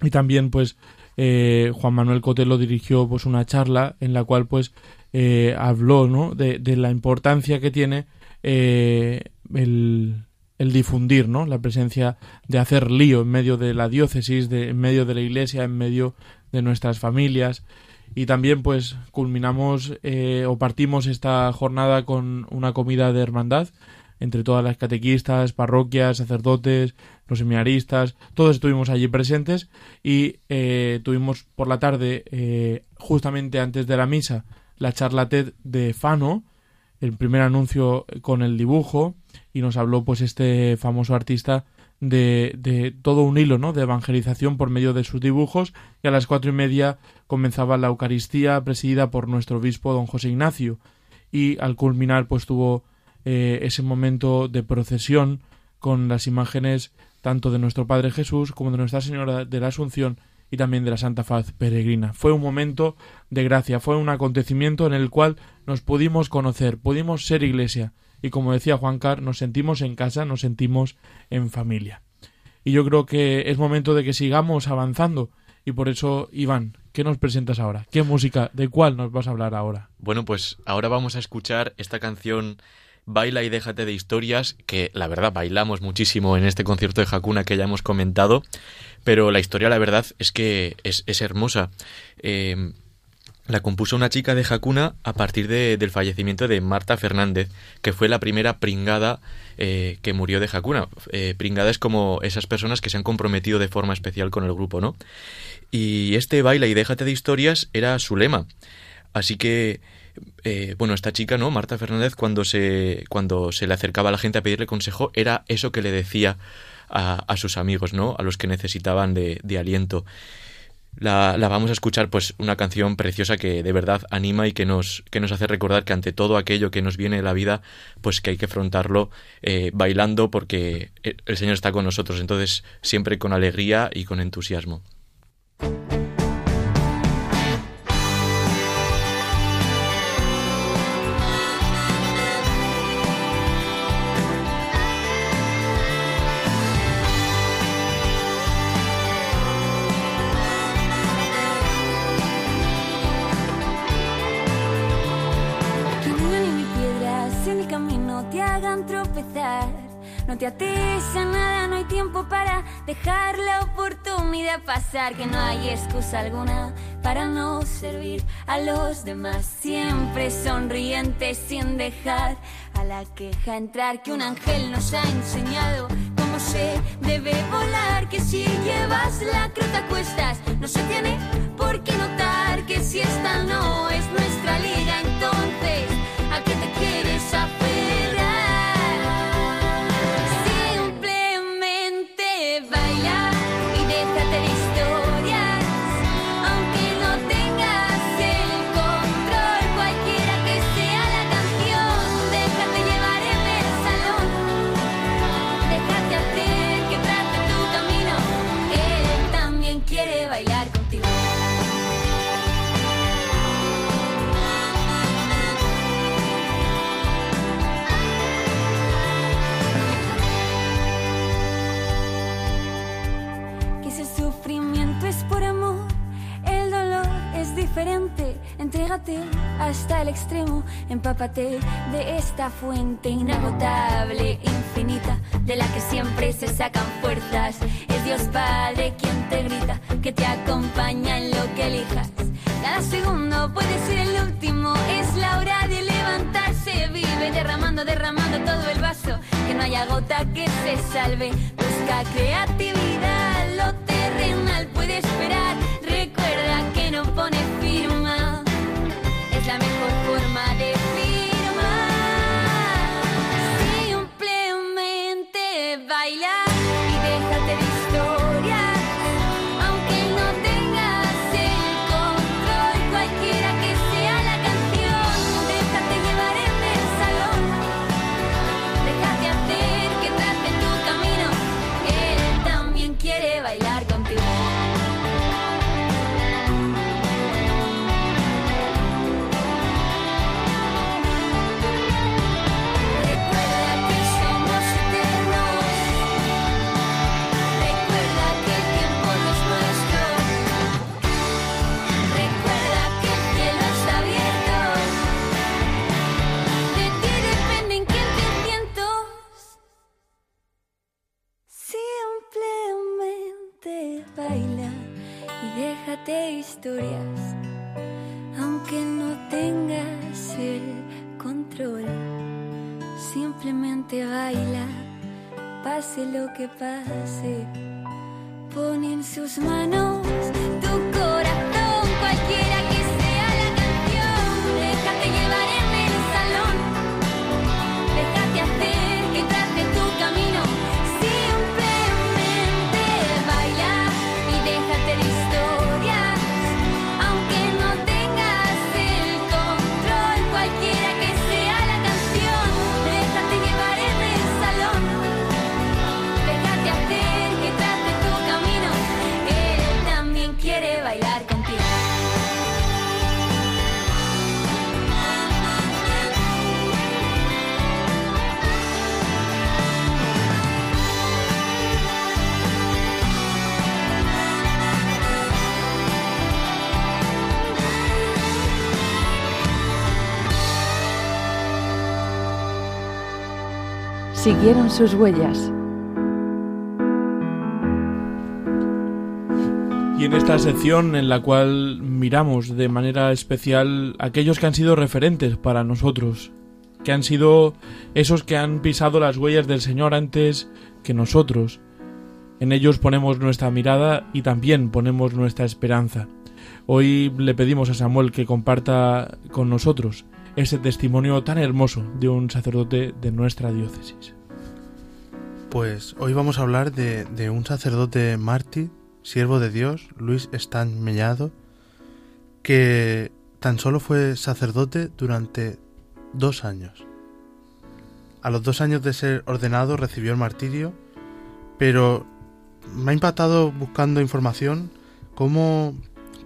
Y también pues eh, Juan Manuel Cotelo dirigió pues una charla en la cual pues eh, habló ¿no? de, de la importancia que tiene eh, el, el difundir ¿no? la presencia de hacer lío en medio de la diócesis, de, en medio de la iglesia, en medio de nuestras familias. Y también pues culminamos eh, o partimos esta jornada con una comida de hermandad entre todas las catequistas, parroquias, sacerdotes, los seminaristas, todos estuvimos allí presentes y eh, tuvimos por la tarde, eh, justamente antes de la misa, la charla TED de Fano, el primer anuncio con el dibujo y nos habló pues este famoso artista de, de todo un hilo ¿no? de evangelización por medio de sus dibujos y a las cuatro y media comenzaba la Eucaristía presidida por nuestro obispo don José Ignacio y al culminar pues tuvo eh, ese momento de procesión con las imágenes tanto de nuestro Padre Jesús como de Nuestra Señora de la Asunción y también de la Santa Faz Peregrina. Fue un momento de gracia, fue un acontecimiento en el cual nos pudimos conocer, pudimos ser iglesia y como decía Juan Car, nos sentimos en casa, nos sentimos en familia. Y yo creo que es momento de que sigamos avanzando y por eso, Iván, ¿qué nos presentas ahora? ¿Qué música? ¿De cuál nos vas a hablar ahora? Bueno, pues ahora vamos a escuchar esta canción Baila y déjate de historias, que la verdad bailamos muchísimo en este concierto de Hakuna que ya hemos comentado, pero la historia la verdad es que es, es hermosa. Eh, la compuso una chica de Hakuna a partir de, del fallecimiento de Marta Fernández, que fue la primera pringada eh, que murió de Hakuna. Eh, pringada es como esas personas que se han comprometido de forma especial con el grupo, ¿no? Y este baila y déjate de historias era su lema. Así que eh, bueno, esta chica, ¿no? Marta Fernández, cuando se, cuando se le acercaba a la gente a pedirle consejo, era eso que le decía a, a sus amigos, ¿no? A los que necesitaban de, de aliento. La, la, vamos a escuchar pues una canción preciosa que de verdad anima y que nos, que nos hace recordar que ante todo aquello que nos viene de la vida, pues que hay que afrontarlo eh, bailando porque el Señor está con nosotros, entonces siempre con alegría y con entusiasmo. No te ates a nada, no hay tiempo para dejar la oportunidad pasar. Que no hay excusa alguna para no servir a los demás. Siempre sonriente sin dejar a la queja entrar. Que un ángel nos ha enseñado cómo se debe volar. Que si llevas la crota cuestas, no se tiene por qué notar que si esta no es nuestra liga, entonces. Entrégate hasta el extremo, empápate de esta fuente inagotable, infinita, de la que siempre se sacan fuerzas. Es Dios Padre quien te grita, que te acompaña en lo que elijas. Cada segundo puede ser el último, es la hora de levantarse, vive derramando, derramando todo el vaso, que no haya gota que se salve. Busca creatividad, lo terrenal puede esperar, recuerda que no pone forma aunque no tengas el control. Simplemente baila, pase lo que pase. Pone en sus manos tu corazón siguieron sus huellas. Y en esta sección en la cual miramos de manera especial aquellos que han sido referentes para nosotros, que han sido esos que han pisado las huellas del Señor antes que nosotros. En ellos ponemos nuestra mirada y también ponemos nuestra esperanza. Hoy le pedimos a Samuel que comparta con nosotros ese testimonio tan hermoso de un sacerdote de nuestra diócesis. Pues hoy vamos a hablar de, un sacerdote mártir, siervo de Dios, Luis Stan Mellado, que tan solo fue sacerdote durante dos años. A los dos años de ser ordenado recibió el martirio, pero me ha impactado buscando información cómo,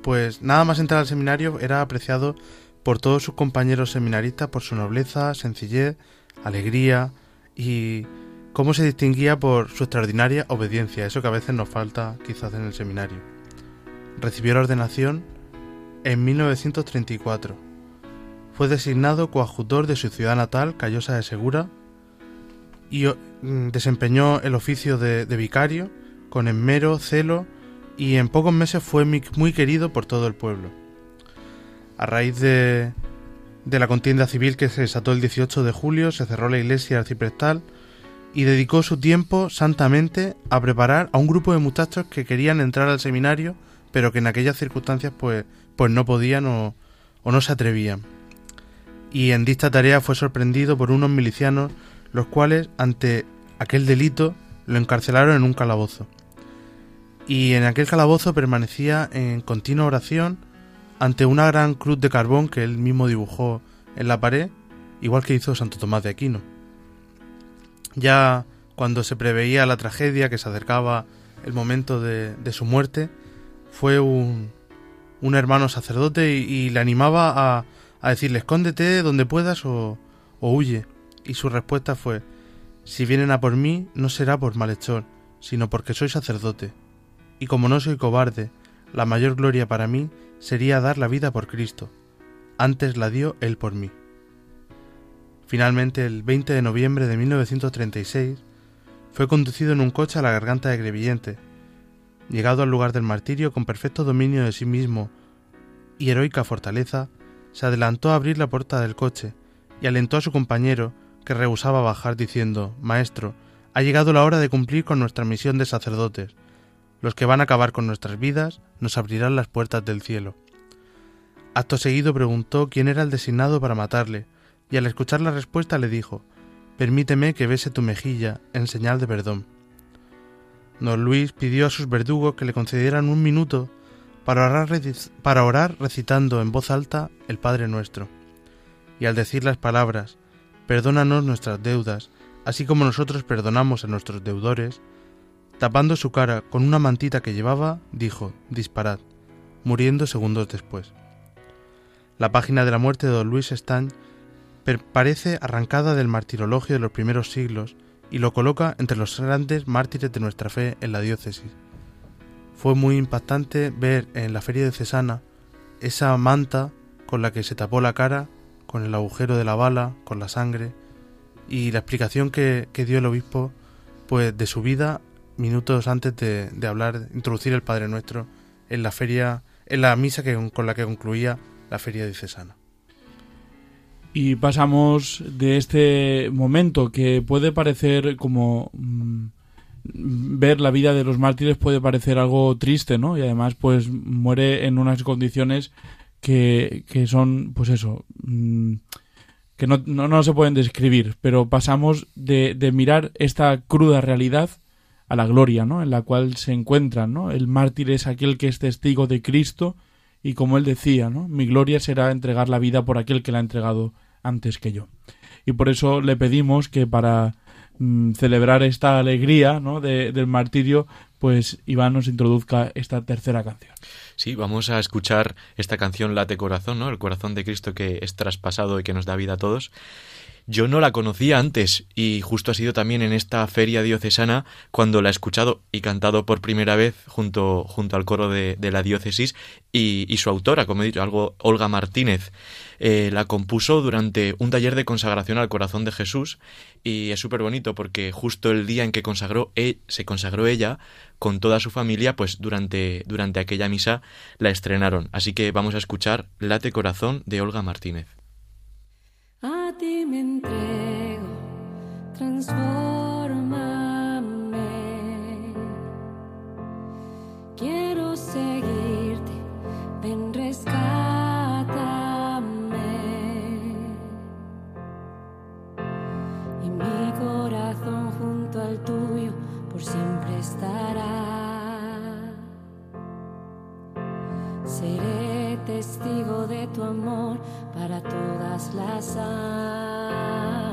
pues nada más entrar al seminario, era apreciado por todos sus compañeros seminaristas por su nobleza, sencillez, alegría y cómo se distinguía por su extraordinaria obediencia, eso que a veces nos falta quizás en el seminario. Recibió la ordenación en 1934. Fue designado coadjutor de su ciudad natal, Callosa de Segura, y mm, desempeñó el oficio de, vicario con enmero, celo, y en pocos meses fue muy querido por todo el pueblo. A raíz de, de la contienda civil que se desató el 18 de julio, se cerró la iglesia arciprestal y dedicó su tiempo santamente a preparar a un grupo de muchachos que querían entrar al seminario, pero que en aquellas circunstancias pues, pues no podían o, o no se atrevían. Y en dicha tarea fue sorprendido por unos milicianos, los cuales, ante aquel delito, lo encarcelaron en un calabozo. Y en aquel calabozo permanecía en continua oración ante una gran cruz de carbón que él mismo dibujó en la pared, igual que hizo Santo Tomás de Aquino. Ya cuando se preveía la tragedia, que se acercaba el momento de, su muerte, fue un, un hermano sacerdote y, le animaba a, decirle escóndete donde puedas o, o huye. Y su respuesta fue si vienen a por mí no será por malhechor, sino porque soy sacerdote. Y como no soy cobarde, la mayor gloria para mí sería dar la vida por Cristo. Antes la dio Él por mí. Finalmente, el 20 de noviembre de 1936, fue conducido en un coche a la garganta de Grevillente. Llegado al lugar del martirio con perfecto dominio de sí mismo y heroica fortaleza, se adelantó a abrir la puerta del coche y alentó a su compañero, que rehusaba bajar, diciendo Maestro, ha llegado la hora de cumplir con nuestra misión de sacerdotes. Los que van a acabar con nuestras vidas nos abrirán las puertas del cielo. Acto seguido preguntó quién era el designado para matarle, y al escuchar la respuesta le dijo Permíteme que bese tu mejilla en señal de perdón. Don Luis pidió a sus verdugos que le concedieran un minuto para orar, para orar recitando en voz alta el Padre Nuestro. Y al decir las palabras Perdónanos nuestras deudas, así como nosotros perdonamos a nuestros deudores, tapando su cara con una mantita que llevaba, dijo Disparad, muriendo segundos después. La página de la muerte de don Luis Estañ parece arrancada del martirologio de los primeros siglos y lo coloca entre los grandes mártires de nuestra fe en la diócesis. Fue muy impactante ver en la feria de Cesana esa manta con la que se tapó la cara, con el agujero de la bala, con la sangre, y la explicación que, dio el obispo pues de su vida minutos antes de, de, hablar, introducir el Padre Nuestro en la feria, en la misa que, con la que concluía la feria de Cesana y pasamos de este momento que puede parecer como mm, ver la vida de los mártires puede parecer algo triste, ¿no? Y además pues muere en unas condiciones que, que son pues eso mm, que no, no, no, se pueden describir, pero pasamos de, de mirar esta cruda realidad a la gloria, ¿no? En la cual se encuentran, ¿no? El mártir es aquel que es testigo de Cristo y como él decía, ¿no? Mi gloria será entregar la vida por aquel que la ha entregado antes que yo. Y por eso le pedimos que para mm, celebrar esta alegría ¿no? del martirio, pues Iván nos introduzca esta tercera canción. Sí, vamos a escuchar esta canción Late Corazón, ¿no? El corazón de Cristo que es traspasado y que nos da vida a todos. Yo no la conocía antes y justo ha sido también en esta feria diocesana cuando la he escuchado y cantado por primera vez junto, junto al coro de, la diócesis y, su autora, como he dicho, algo Olga Martínez. Eh, la compuso durante un taller de consagración al corazón de Jesús y es súper bonito porque justo el día en que consagró, e, se consagró ella con toda su familia, pues durante, durante aquella misa la estrenaron. Así que vamos a escuchar Late Corazón de Olga Martínez. A ti me entrego, transformame. Quiero seguirte, ven rescátame. Y mi corazón junto al tuyo por siempre estará. Seré testigo de tu amor para todas las almas.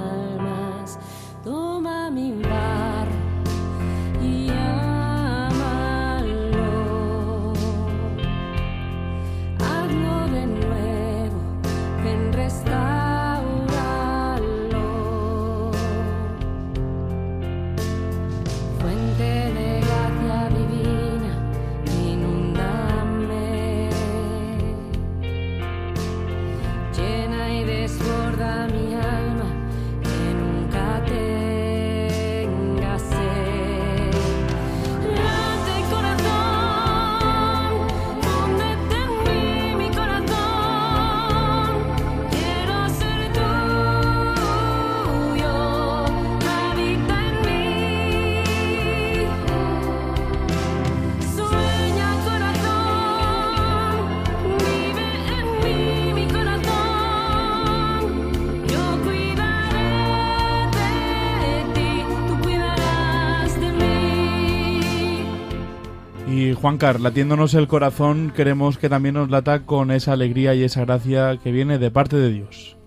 Juancar, latiéndonos el corazón, queremos que también nos lata con esa alegría y esa gracia que viene de parte de Dios.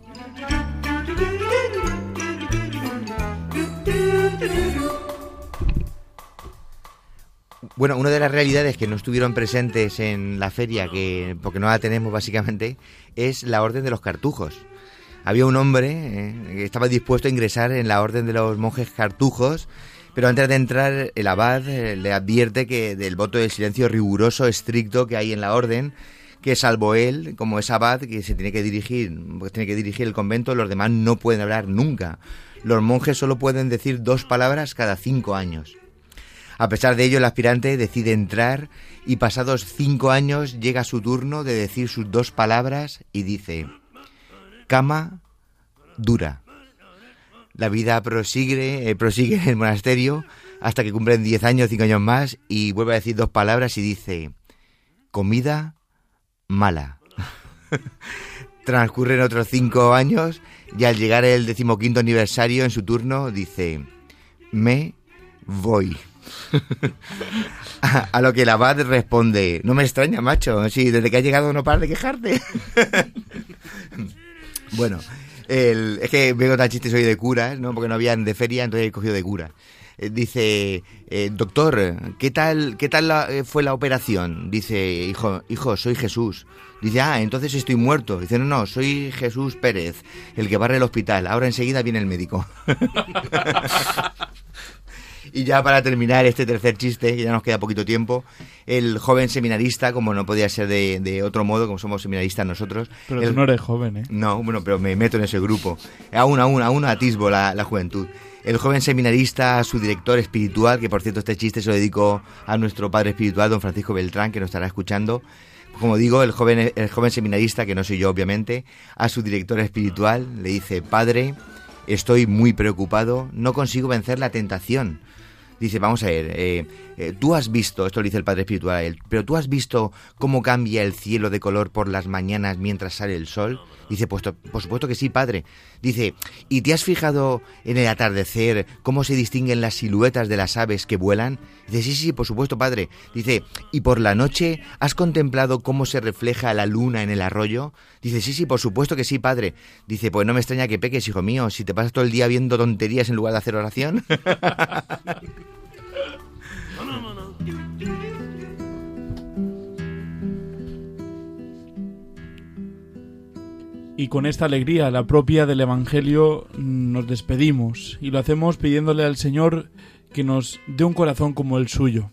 Bueno, una de las realidades que no estuvieron presentes en la feria, que porque no la tenemos básicamente, es la Orden de los Cartujos. Había un hombre eh, que estaba dispuesto a ingresar en la Orden de los Monjes Cartujos, pero antes de entrar el abad eh, le advierte que del voto de silencio riguroso, estricto que hay en la Orden, que salvo él, como es abad, que se tiene que dirigir, pues tiene que dirigir el convento, los demás no pueden hablar nunca. Los monjes solo pueden decir dos palabras cada cinco años. A pesar de ello, el aspirante decide entrar y pasados cinco años llega su turno de decir sus dos palabras y dice, cama dura. La vida prosigue, eh, prosigue en el monasterio hasta que cumplen diez años, cinco años más y vuelve a decir dos palabras y dice, comida mala. Transcurren otros cinco años y al llegar el decimoquinto aniversario en su turno dice, me voy. a, lo que el abad responde, no me extraña, macho, si desde que has llegado no paras de quejarte. bueno, el- es que vengo tan chistes hoy de curas, ¿no? Porque no habían de feria, entonces he cogido de cura. Eh, Dice, eh, doctor, ¿qué tal, qué tal eh, fue la operación? Dice, hijo, hijo, soy Jesús. Dice, ah, entonces estoy muerto. Dice, no, no, soy Jesús Pérez, el que barre el hospital. Ahora enseguida viene el médico. Y ya para terminar este tercer chiste, que ya nos queda poquito tiempo, el joven seminarista, como no podía ser de, de otro modo, como somos seminaristas nosotros. Pero el- tú no eres joven, ¿eh? no, bueno, pero me meto en ese grupo. Aún, aún, aún atisbo la, la juventud. El joven seminarista, su director espiritual, que por cierto este chiste se lo dedico a nuestro padre espiritual, don Francisco Beltrán, que nos estará escuchando. Como digo, el joven, el joven seminarista, que no soy yo obviamente, a su director espiritual le dice, Padre, estoy muy preocupado, no consigo vencer la tentación. Dice, vamos a ver, eh, eh, tú has visto, esto lo dice el Padre Espiritual pero tú has visto cómo cambia el cielo de color por las mañanas mientras sale el sol. Dice, pues por supuesto que sí, Padre. Dice, ¿y te has fijado en el atardecer cómo se distinguen las siluetas de las aves que vuelan? Dice, sí, sí, por supuesto, Padre. Dice, ¿y por la noche has contemplado cómo se refleja la luna en el arroyo? Dice, sí, sí, por supuesto que sí, Padre. Dice, pues no me extraña que peques, hijo mío, si te pasas todo el día viendo tonterías en lugar de hacer oración. Y con esta alegría, la propia del Evangelio, nos despedimos y lo hacemos pidiéndole al Señor que nos dé un corazón como el suyo.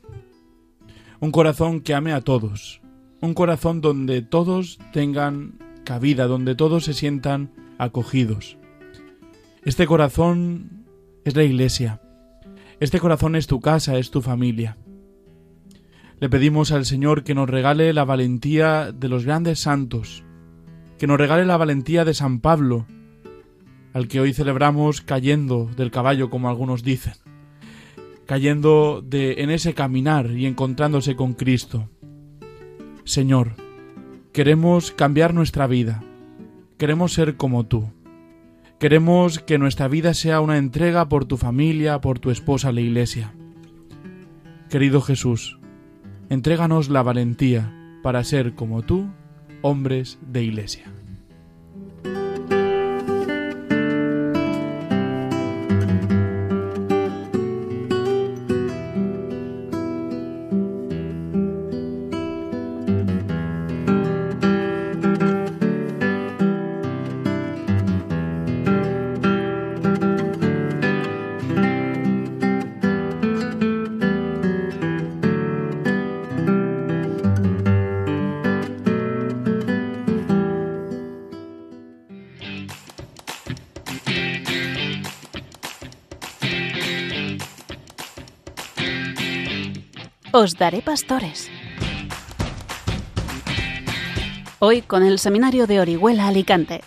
Un corazón que ame a todos. Un corazón donde todos tengan cabida, donde todos se sientan acogidos. Este corazón es la iglesia. Este corazón es tu casa, es tu familia. Le pedimos al Señor que nos regale la valentía de los grandes santos, que nos regale la valentía de San Pablo, al que hoy celebramos cayendo del caballo, como algunos dicen, cayendo de, en ese caminar y encontrándose con Cristo. Señor, queremos cambiar nuestra vida, queremos ser como tú, queremos que nuestra vida sea una entrega por tu familia, por tu esposa, la Iglesia. Querido Jesús, entréganos la valentía para ser como tú. hombres de iglesia. Os daré pastores. Hoy con el Seminario de Orihuela Alicante.